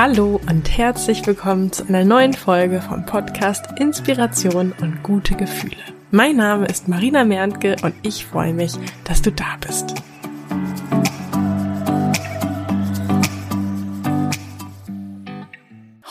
Hallo und herzlich willkommen zu einer neuen Folge vom Podcast Inspiration und gute Gefühle. Mein Name ist Marina Merntke und ich freue mich, dass du da bist.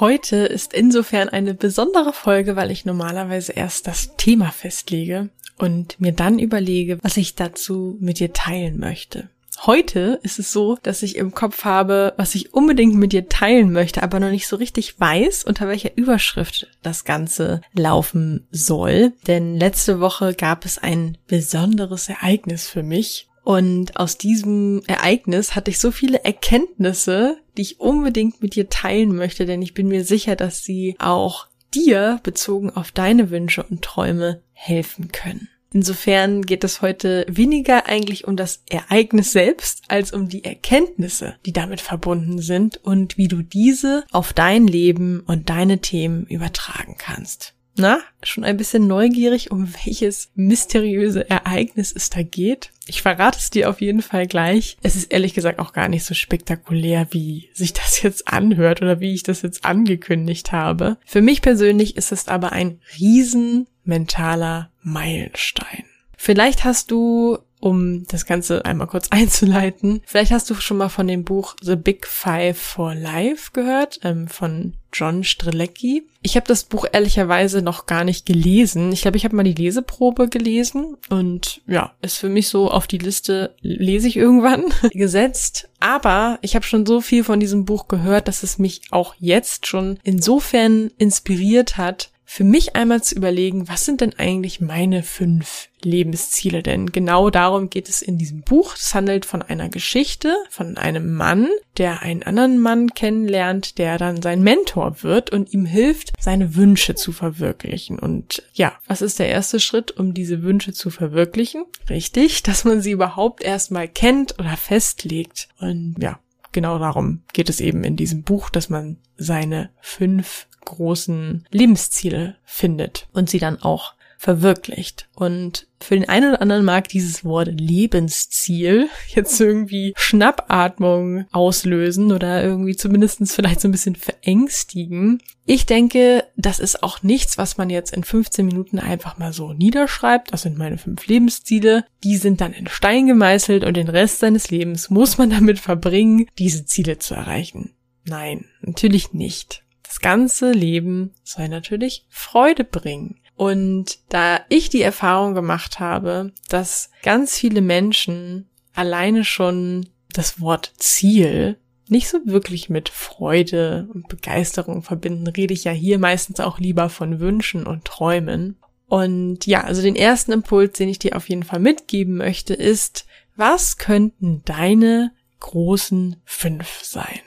Heute ist insofern eine besondere Folge, weil ich normalerweise erst das Thema festlege und mir dann überlege, was ich dazu mit dir teilen möchte. Heute ist es so, dass ich im Kopf habe, was ich unbedingt mit dir teilen möchte, aber noch nicht so richtig weiß, unter welcher Überschrift das Ganze laufen soll. Denn letzte Woche gab es ein besonderes Ereignis für mich. Und aus diesem Ereignis hatte ich so viele Erkenntnisse, die ich unbedingt mit dir teilen möchte, denn ich bin mir sicher, dass sie auch dir bezogen auf deine Wünsche und Träume helfen können. Insofern geht es heute weniger eigentlich um das Ereignis selbst als um die Erkenntnisse, die damit verbunden sind und wie du diese auf dein Leben und deine Themen übertragen kannst. Na, schon ein bisschen neugierig, um welches mysteriöse Ereignis es da geht? Ich verrate es dir auf jeden Fall gleich. Es ist ehrlich gesagt auch gar nicht so spektakulär, wie sich das jetzt anhört oder wie ich das jetzt angekündigt habe. Für mich persönlich ist es aber ein riesen mentaler Meilenstein. Vielleicht hast du, um das Ganze einmal kurz einzuleiten, vielleicht hast du schon mal von dem Buch The Big Five for Life gehört, ähm, von John Strelecki. Ich habe das Buch ehrlicherweise noch gar nicht gelesen. Ich glaube, ich habe mal die Leseprobe gelesen und ja, ist für mich so auf die Liste lese ich irgendwann gesetzt. Aber ich habe schon so viel von diesem Buch gehört, dass es mich auch jetzt schon insofern inspiriert hat, für mich einmal zu überlegen, was sind denn eigentlich meine fünf Lebensziele? Denn genau darum geht es in diesem Buch. Es handelt von einer Geschichte, von einem Mann, der einen anderen Mann kennenlernt, der dann sein Mentor wird und ihm hilft, seine Wünsche zu verwirklichen. Und ja, was ist der erste Schritt, um diese Wünsche zu verwirklichen? Richtig, dass man sie überhaupt erstmal kennt oder festlegt. Und ja, genau darum geht es eben in diesem Buch, dass man seine fünf großen Lebensziele findet und sie dann auch verwirklicht. Und für den einen oder anderen mag dieses Wort Lebensziel jetzt irgendwie Schnappatmung auslösen oder irgendwie zumindestens vielleicht so ein bisschen verängstigen. Ich denke, das ist auch nichts, was man jetzt in 15 Minuten einfach mal so niederschreibt. Das sind meine fünf Lebensziele. Die sind dann in Stein gemeißelt und den Rest seines Lebens muss man damit verbringen, diese Ziele zu erreichen. Nein, natürlich nicht. Das ganze Leben soll natürlich Freude bringen. Und da ich die Erfahrung gemacht habe, dass ganz viele Menschen alleine schon das Wort Ziel nicht so wirklich mit Freude und Begeisterung verbinden, rede ich ja hier meistens auch lieber von Wünschen und Träumen. Und ja, also den ersten Impuls, den ich dir auf jeden Fall mitgeben möchte, ist, was könnten deine großen fünf sein?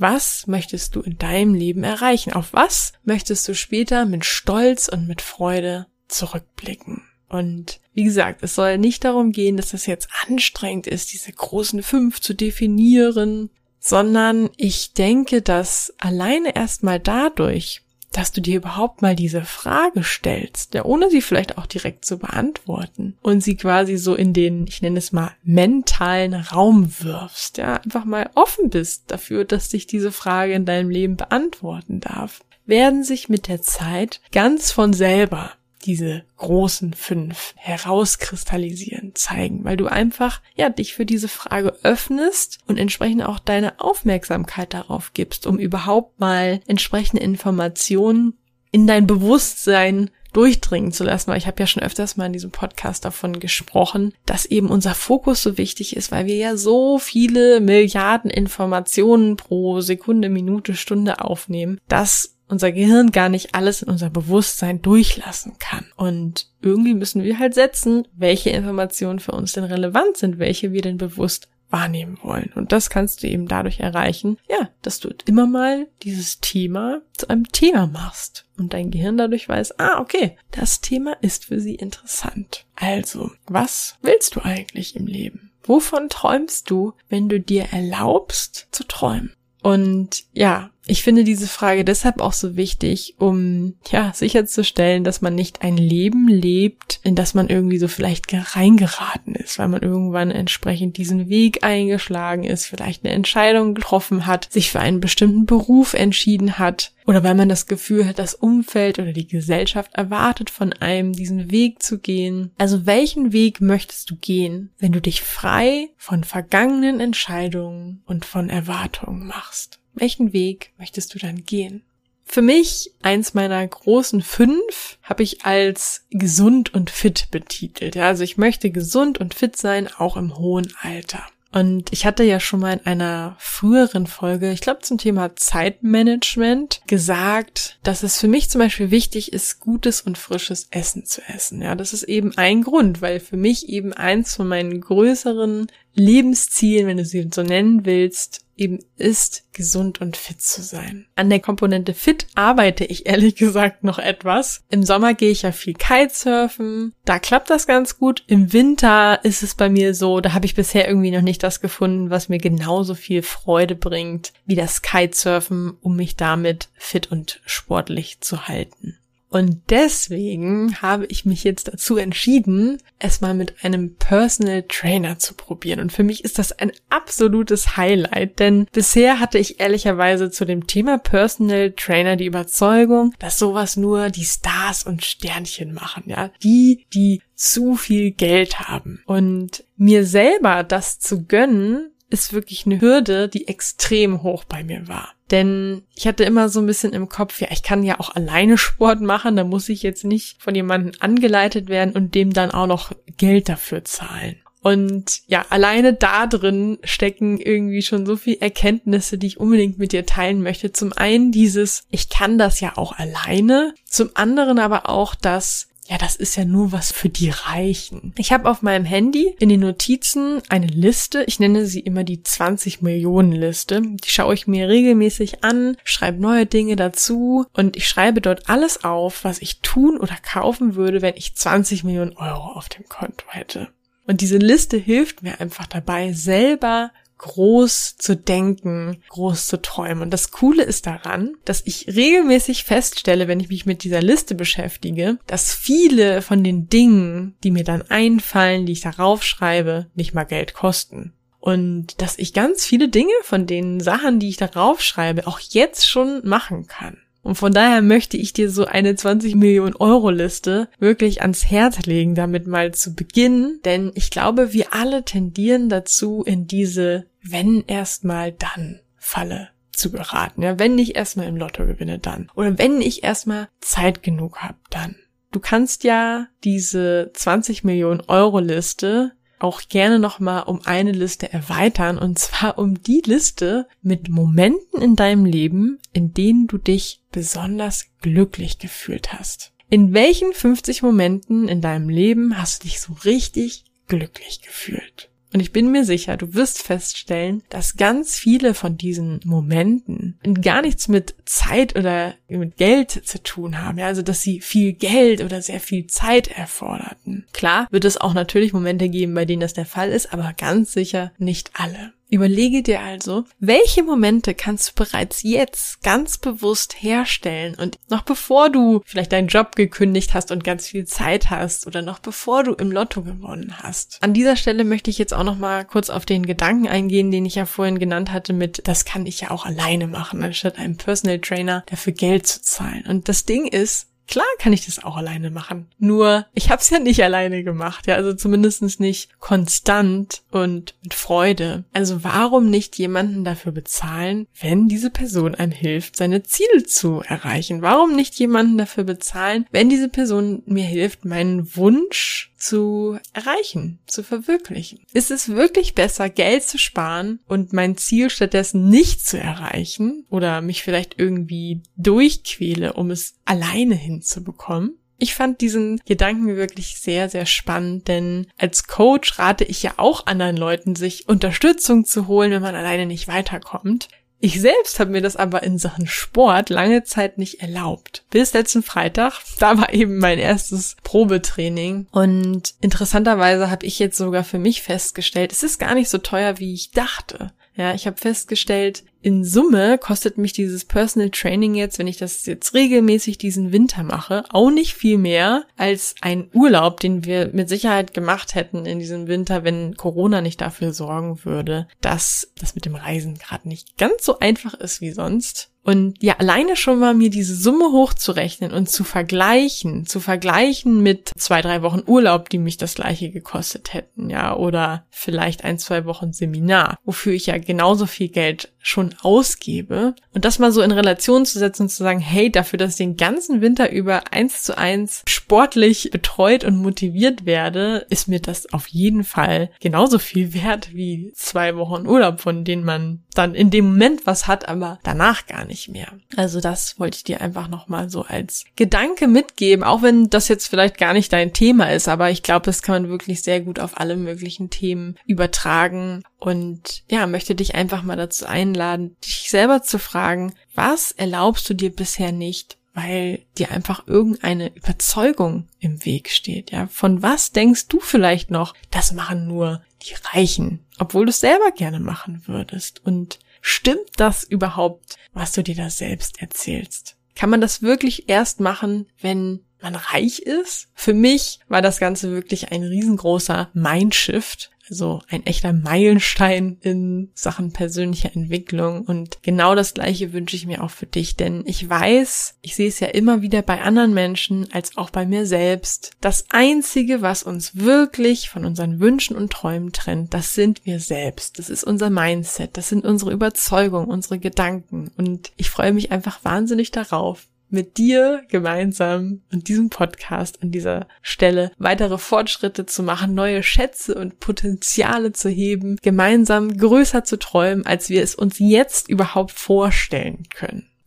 Was möchtest du in deinem Leben erreichen? Auf was möchtest du später mit Stolz und mit Freude zurückblicken? Und wie gesagt, es soll nicht darum gehen, dass es jetzt anstrengend ist, diese großen fünf zu definieren, sondern ich denke, dass alleine erstmal dadurch, dass du dir überhaupt mal diese Frage stellst, ja, ohne sie vielleicht auch direkt zu beantworten und sie quasi so in den, ich nenne es mal, mentalen Raum wirfst, ja, einfach mal offen bist dafür, dass sich diese Frage in deinem Leben beantworten darf, werden sich mit der Zeit ganz von selber diese großen fünf herauskristallisieren, zeigen, weil du einfach, ja, dich für diese Frage öffnest und entsprechend auch deine Aufmerksamkeit darauf gibst, um überhaupt mal entsprechende Informationen in dein Bewusstsein durchdringen zu lassen, weil ich habe ja schon öfters mal in diesem Podcast davon gesprochen, dass eben unser Fokus so wichtig ist, weil wir ja so viele Milliarden Informationen pro Sekunde, Minute, Stunde aufnehmen, dass unser Gehirn gar nicht alles in unser Bewusstsein durchlassen kann. Und irgendwie müssen wir halt setzen, welche Informationen für uns denn relevant sind, welche wir denn bewusst wahrnehmen wollen. Und das kannst du eben dadurch erreichen, ja, dass du immer mal dieses Thema zu einem Thema machst und dein Gehirn dadurch weiß, ah, okay, das Thema ist für sie interessant. Also, was willst du eigentlich im Leben? Wovon träumst du, wenn du dir erlaubst zu träumen? Und ja, Ich finde diese Frage deshalb auch so wichtig, um ja sicherzustellen, dass man nicht ein Leben lebt, in das man irgendwie so vielleicht reingeraten ist, weil man irgendwann entsprechend diesen Weg eingeschlagen ist, vielleicht eine Entscheidung getroffen hat, sich für einen bestimmten Beruf entschieden hat oder weil man das Gefühl hat, das Umfeld oder die Gesellschaft erwartet von einem, diesen Weg zu gehen. Also welchen Weg möchtest du gehen, wenn du dich frei von vergangenen Entscheidungen und von Erwartungen machst? Welchen Weg möchtest du dann gehen? Für mich, eins meiner großen fünf, habe ich als gesund und fit betitelt. Ja, also ich möchte gesund und fit sein, auch im hohen Alter. Und ich hatte ja schon mal in einer früheren Folge, ich glaube zum Thema Zeitmanagement, gesagt, dass es für mich zum Beispiel wichtig ist, gutes und frisches Essen zu essen. Ja, das ist eben ein Grund, weil für mich eben eins von meinen größeren Lebenszielen, wenn du sie so nennen willst, eben ist, gesund und fit zu sein. An der Komponente fit arbeite ich ehrlich gesagt noch etwas. Im Sommer gehe ich ja viel Kitesurfen. Da klappt das ganz gut. Im Winter ist es bei mir so, da habe ich bisher irgendwie noch nicht das gefunden, was mir genauso viel Freude bringt wie das Kitesurfen, um mich damit fit und sportlich zu halten. Und deswegen habe ich mich jetzt dazu entschieden, es mal mit einem Personal Trainer zu probieren. Und für mich ist das ein absolutes Highlight, denn bisher hatte ich ehrlicherweise zu dem Thema Personal Trainer die Überzeugung, dass sowas nur die Stars und Sternchen machen, ja. Die, die zu viel Geld haben. Und mir selber das zu gönnen, ist wirklich eine Hürde, die extrem hoch bei mir war. Denn ich hatte immer so ein bisschen im Kopf, ja, ich kann ja auch alleine Sport machen, da muss ich jetzt nicht von jemandem angeleitet werden und dem dann auch noch Geld dafür zahlen. Und ja, alleine da drin stecken irgendwie schon so viel Erkenntnisse, die ich unbedingt mit dir teilen möchte. Zum einen dieses, ich kann das ja auch alleine. Zum anderen aber auch das, ja, das ist ja nur was für die Reichen. Ich habe auf meinem Handy in den Notizen eine Liste, ich nenne sie immer die 20 Millionen Liste. Die schaue ich mir regelmäßig an, schreibe neue Dinge dazu und ich schreibe dort alles auf, was ich tun oder kaufen würde, wenn ich 20 Millionen Euro auf dem Konto hätte. Und diese Liste hilft mir einfach dabei, selber groß zu denken, groß zu träumen. Und das Coole ist daran, dass ich regelmäßig feststelle, wenn ich mich mit dieser Liste beschäftige, dass viele von den Dingen, die mir dann einfallen, die ich darauf schreibe, nicht mal Geld kosten. Und dass ich ganz viele Dinge von den Sachen, die ich darauf schreibe, auch jetzt schon machen kann. Und von daher möchte ich dir so eine 20 Millionen Euro Liste wirklich ans Herz legen, damit mal zu beginnen. Denn ich glaube, wir alle tendieren dazu, in diese wenn erstmal dann Falle zu geraten. Ja, wenn ich erstmal im Lotto gewinne, dann. Oder wenn ich erstmal Zeit genug habe, dann. Du kannst ja diese 20 Millionen Euro Liste auch gerne nochmal um eine Liste erweitern und zwar um die Liste mit Momenten in deinem Leben, in denen du dich besonders glücklich gefühlt hast. In welchen 50 Momenten in deinem Leben hast du dich so richtig glücklich gefühlt? Und ich bin mir sicher, du wirst feststellen, dass ganz viele von diesen Momenten gar nichts mit Zeit oder mit Geld zu tun haben. Ja, also, dass sie viel Geld oder sehr viel Zeit erforderten. Klar wird es auch natürlich Momente geben, bei denen das der Fall ist, aber ganz sicher nicht alle. Überlege dir also, welche Momente kannst du bereits jetzt ganz bewusst herstellen und noch bevor du vielleicht deinen Job gekündigt hast und ganz viel Zeit hast oder noch bevor du im Lotto gewonnen hast. An dieser Stelle möchte ich jetzt auch noch mal kurz auf den Gedanken eingehen, den ich ja vorhin genannt hatte mit, das kann ich ja auch alleine machen, anstatt einem Personal Trainer dafür Geld zu zahlen. Und das Ding ist, Klar kann ich das auch alleine machen. Nur, ich habe es ja nicht alleine gemacht, ja, also zumindest nicht konstant und mit Freude. Also warum nicht jemanden dafür bezahlen, wenn diese Person einem hilft, seine Ziele zu erreichen? Warum nicht jemanden dafür bezahlen, wenn diese Person mir hilft, meinen Wunsch zu erreichen, zu verwirklichen? Ist es wirklich besser, Geld zu sparen und mein Ziel stattdessen nicht zu erreichen oder mich vielleicht irgendwie durchquäle, um es alleine hinzubekommen? Ich fand diesen Gedanken wirklich sehr, sehr spannend, denn als Coach rate ich ja auch anderen Leuten, sich Unterstützung zu holen, wenn man alleine nicht weiterkommt. Ich selbst habe mir das aber in Sachen Sport lange Zeit nicht erlaubt. Bis letzten Freitag, da war eben mein erstes Probetraining und interessanterweise habe ich jetzt sogar für mich festgestellt, es ist gar nicht so teuer, wie ich dachte. Ja, ich habe festgestellt, in Summe kostet mich dieses Personal Training jetzt, wenn ich das jetzt regelmäßig diesen Winter mache, auch nicht viel mehr als ein Urlaub, den wir mit Sicherheit gemacht hätten in diesem Winter, wenn Corona nicht dafür sorgen würde, dass das mit dem Reisen gerade nicht ganz so einfach ist wie sonst. Und ja, alleine schon mal mir diese Summe hochzurechnen und zu vergleichen, zu vergleichen mit zwei, drei Wochen Urlaub, die mich das gleiche gekostet hätten, ja, oder vielleicht ein, zwei Wochen Seminar, wofür ich ja genauso viel Geld schon ausgebe. Und das mal so in Relation zu setzen und zu sagen, hey, dafür, dass ich den ganzen Winter über eins zu eins sportlich betreut und motiviert werde, ist mir das auf jeden Fall genauso viel wert wie zwei Wochen Urlaub, von denen man dann in dem Moment was hat, aber danach gar nicht mehr. Also das wollte ich dir einfach nochmal so als Gedanke mitgeben, auch wenn das jetzt vielleicht gar nicht dein Thema ist, aber ich glaube, das kann man wirklich sehr gut auf alle möglichen Themen übertragen und ja, möchte dich einfach mal dazu einladen, dich selber zu fragen, was erlaubst du dir bisher nicht, weil dir einfach irgendeine Überzeugung im Weg steht, ja? Von was denkst du vielleicht noch, das machen nur die Reichen, obwohl du es selber gerne machen würdest? Und stimmt das überhaupt, was du dir da selbst erzählst? Kann man das wirklich erst machen, wenn man reich ist? Für mich war das Ganze wirklich ein riesengroßer Mindshift, so ein echter Meilenstein in Sachen persönlicher Entwicklung. Und genau das Gleiche wünsche ich mir auch für dich, denn ich weiß, ich sehe es ja immer wieder bei anderen Menschen als auch bei mir selbst. Das Einzige, was uns wirklich von unseren Wünschen und Träumen trennt, das sind wir selbst. Das ist unser Mindset. Das sind unsere Überzeugungen, unsere Gedanken. Und ich freue mich einfach wahnsinnig darauf, mit dir gemeinsam in diesem Podcast an dieser Stelle weitere Fortschritte zu machen, neue Schätze und Potenziale zu heben, gemeinsam größer zu träumen, als wir es uns jetzt überhaupt vorstellen können.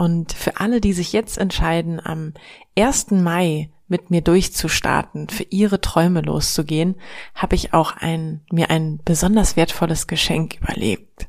Und für alle, die sich jetzt entscheiden, am 1. Mai mit mir durchzustarten, für ihre Träume loszugehen, habe ich auch ein, mir ein besonders wertvolles Geschenk überlegt.